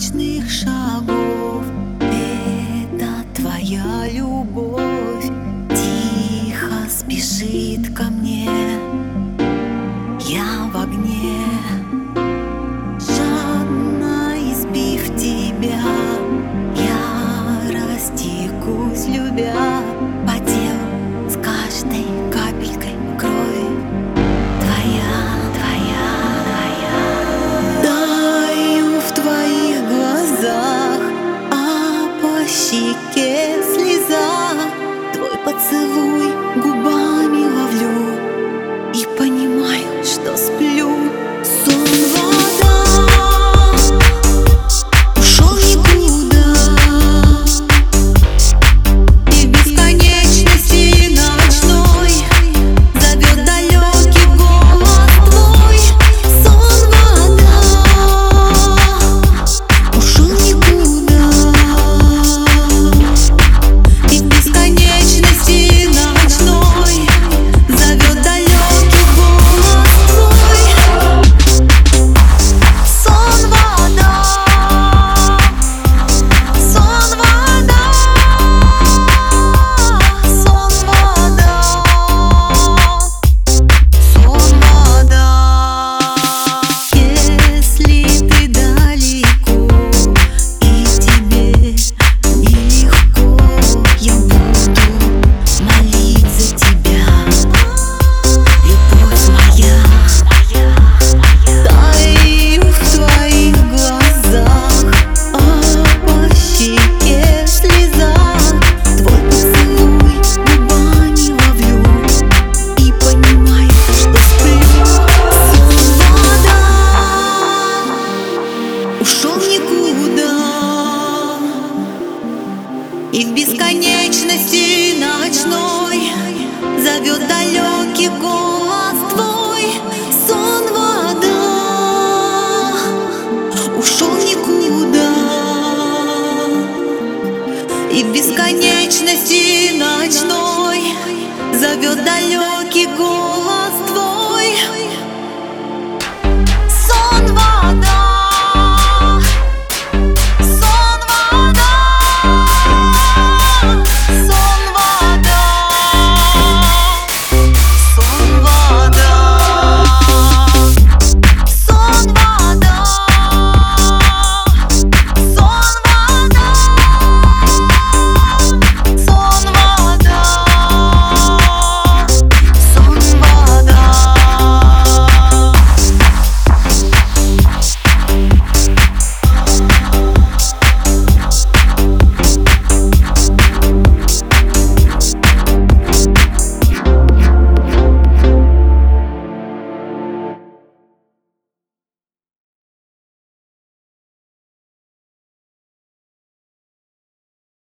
ночных шагов. Это твоя любовь. Тихо спешит ко мне. Я в огне. вместе